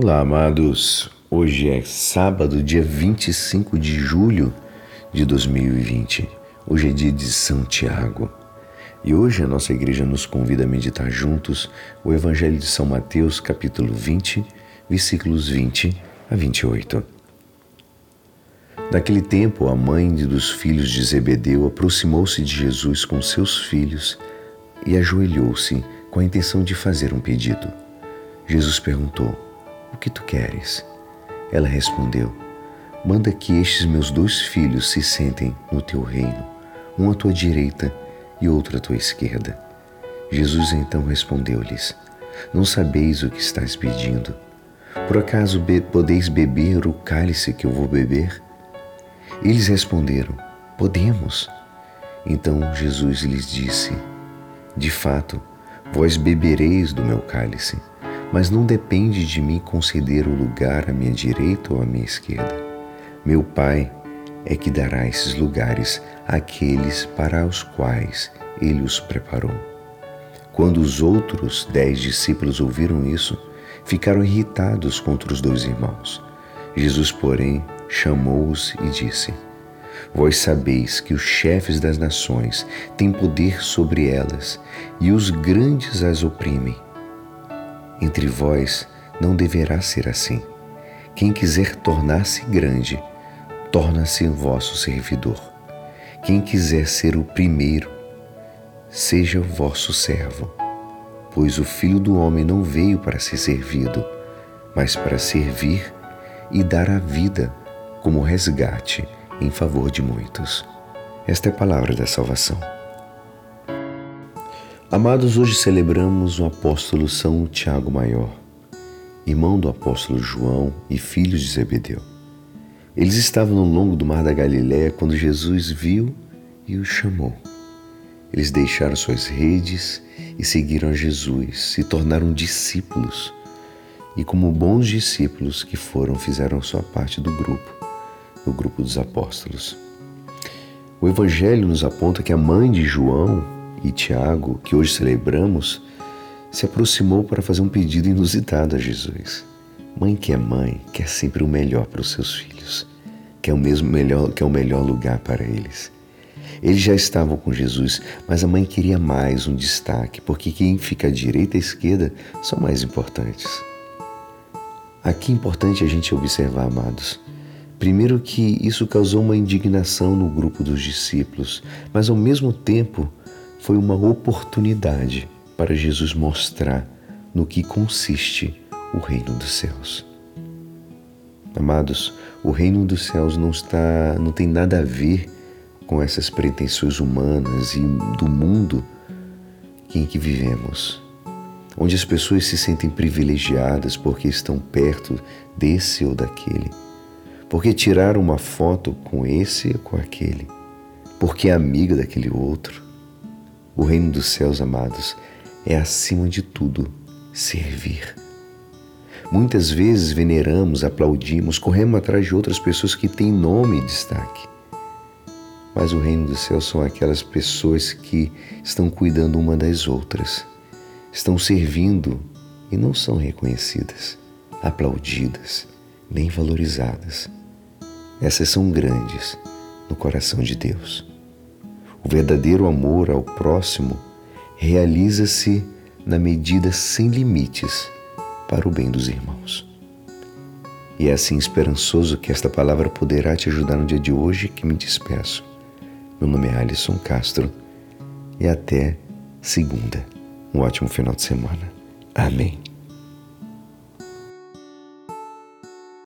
Olá, amados. Hoje é sábado, dia 25 de julho de 2020. Hoje é dia de São Tiago. E hoje a nossa igreja nos convida a meditar juntos o Evangelho de São Mateus, capítulo 20, versículos 20 a 28. Naquele tempo, a mãe dos filhos de Zebedeu aproximou-se de Jesus com seus filhos e ajoelhou-se com a intenção de fazer um pedido. Jesus perguntou: o que tu queres? Ela respondeu: Manda que estes meus dois filhos se sentem no teu reino, um à tua direita e outro à tua esquerda. Jesus então respondeu-lhes: Não sabeis o que estás pedindo. Por acaso be podeis beber o cálice que eu vou beber? Eles responderam: Podemos. Então Jesus lhes disse: De fato, vós bebereis do meu cálice mas não depende de mim conceder o lugar à minha direita ou à minha esquerda. Meu Pai é que dará esses lugares àqueles para os quais ele os preparou. Quando os outros dez discípulos ouviram isso, ficaram irritados contra os dois irmãos. Jesus, porém, chamou-os e disse: Vós sabeis que os chefes das nações têm poder sobre elas e os grandes as oprimem entre vós não deverá ser assim. Quem quiser tornar-se grande, torna-se vosso servidor. Quem quiser ser o primeiro, seja vosso servo. Pois o Filho do Homem não veio para ser servido, mas para servir e dar a vida como resgate em favor de muitos. Esta é a palavra da salvação. Amados, hoje celebramos o apóstolo São Tiago Maior, irmão do apóstolo João e filho de Zebedeu. Eles estavam no longo do mar da Galiléia quando Jesus viu e os chamou. Eles deixaram suas redes e seguiram a Jesus, se tornaram discípulos. E como bons discípulos que foram, fizeram sua parte do grupo, do grupo dos apóstolos. O Evangelho nos aponta que a mãe de João, e Tiago, que hoje celebramos, se aproximou para fazer um pedido inusitado a Jesus. Mãe que é mãe quer sempre o melhor para os seus filhos, quer o mesmo melhor, quer o melhor lugar para eles. Eles já estavam com Jesus, mas a mãe queria mais um destaque, porque quem fica à direita e à esquerda são mais importantes. Aqui é importante a gente observar, amados. Primeiro que isso causou uma indignação no grupo dos discípulos, mas ao mesmo tempo foi uma oportunidade para Jesus mostrar no que consiste o reino dos céus. Amados, o reino dos céus não está, não tem nada a ver com essas pretensões humanas e do mundo em que vivemos, onde as pessoas se sentem privilegiadas porque estão perto desse ou daquele, porque tiraram uma foto com esse ou com aquele, porque é amiga daquele outro o reino dos céus, amados, é acima de tudo servir. Muitas vezes veneramos, aplaudimos, corremos atrás de outras pessoas que têm nome e destaque. Mas o reino dos céus são aquelas pessoas que estão cuidando uma das outras, estão servindo e não são reconhecidas, aplaudidas, nem valorizadas. Essas são grandes no coração de Deus. O verdadeiro amor ao próximo realiza-se na medida sem limites para o bem dos irmãos. E é assim esperançoso que esta palavra poderá te ajudar no dia de hoje que me despeço. Meu nome é Alisson Castro e até segunda. Um ótimo final de semana. Amém.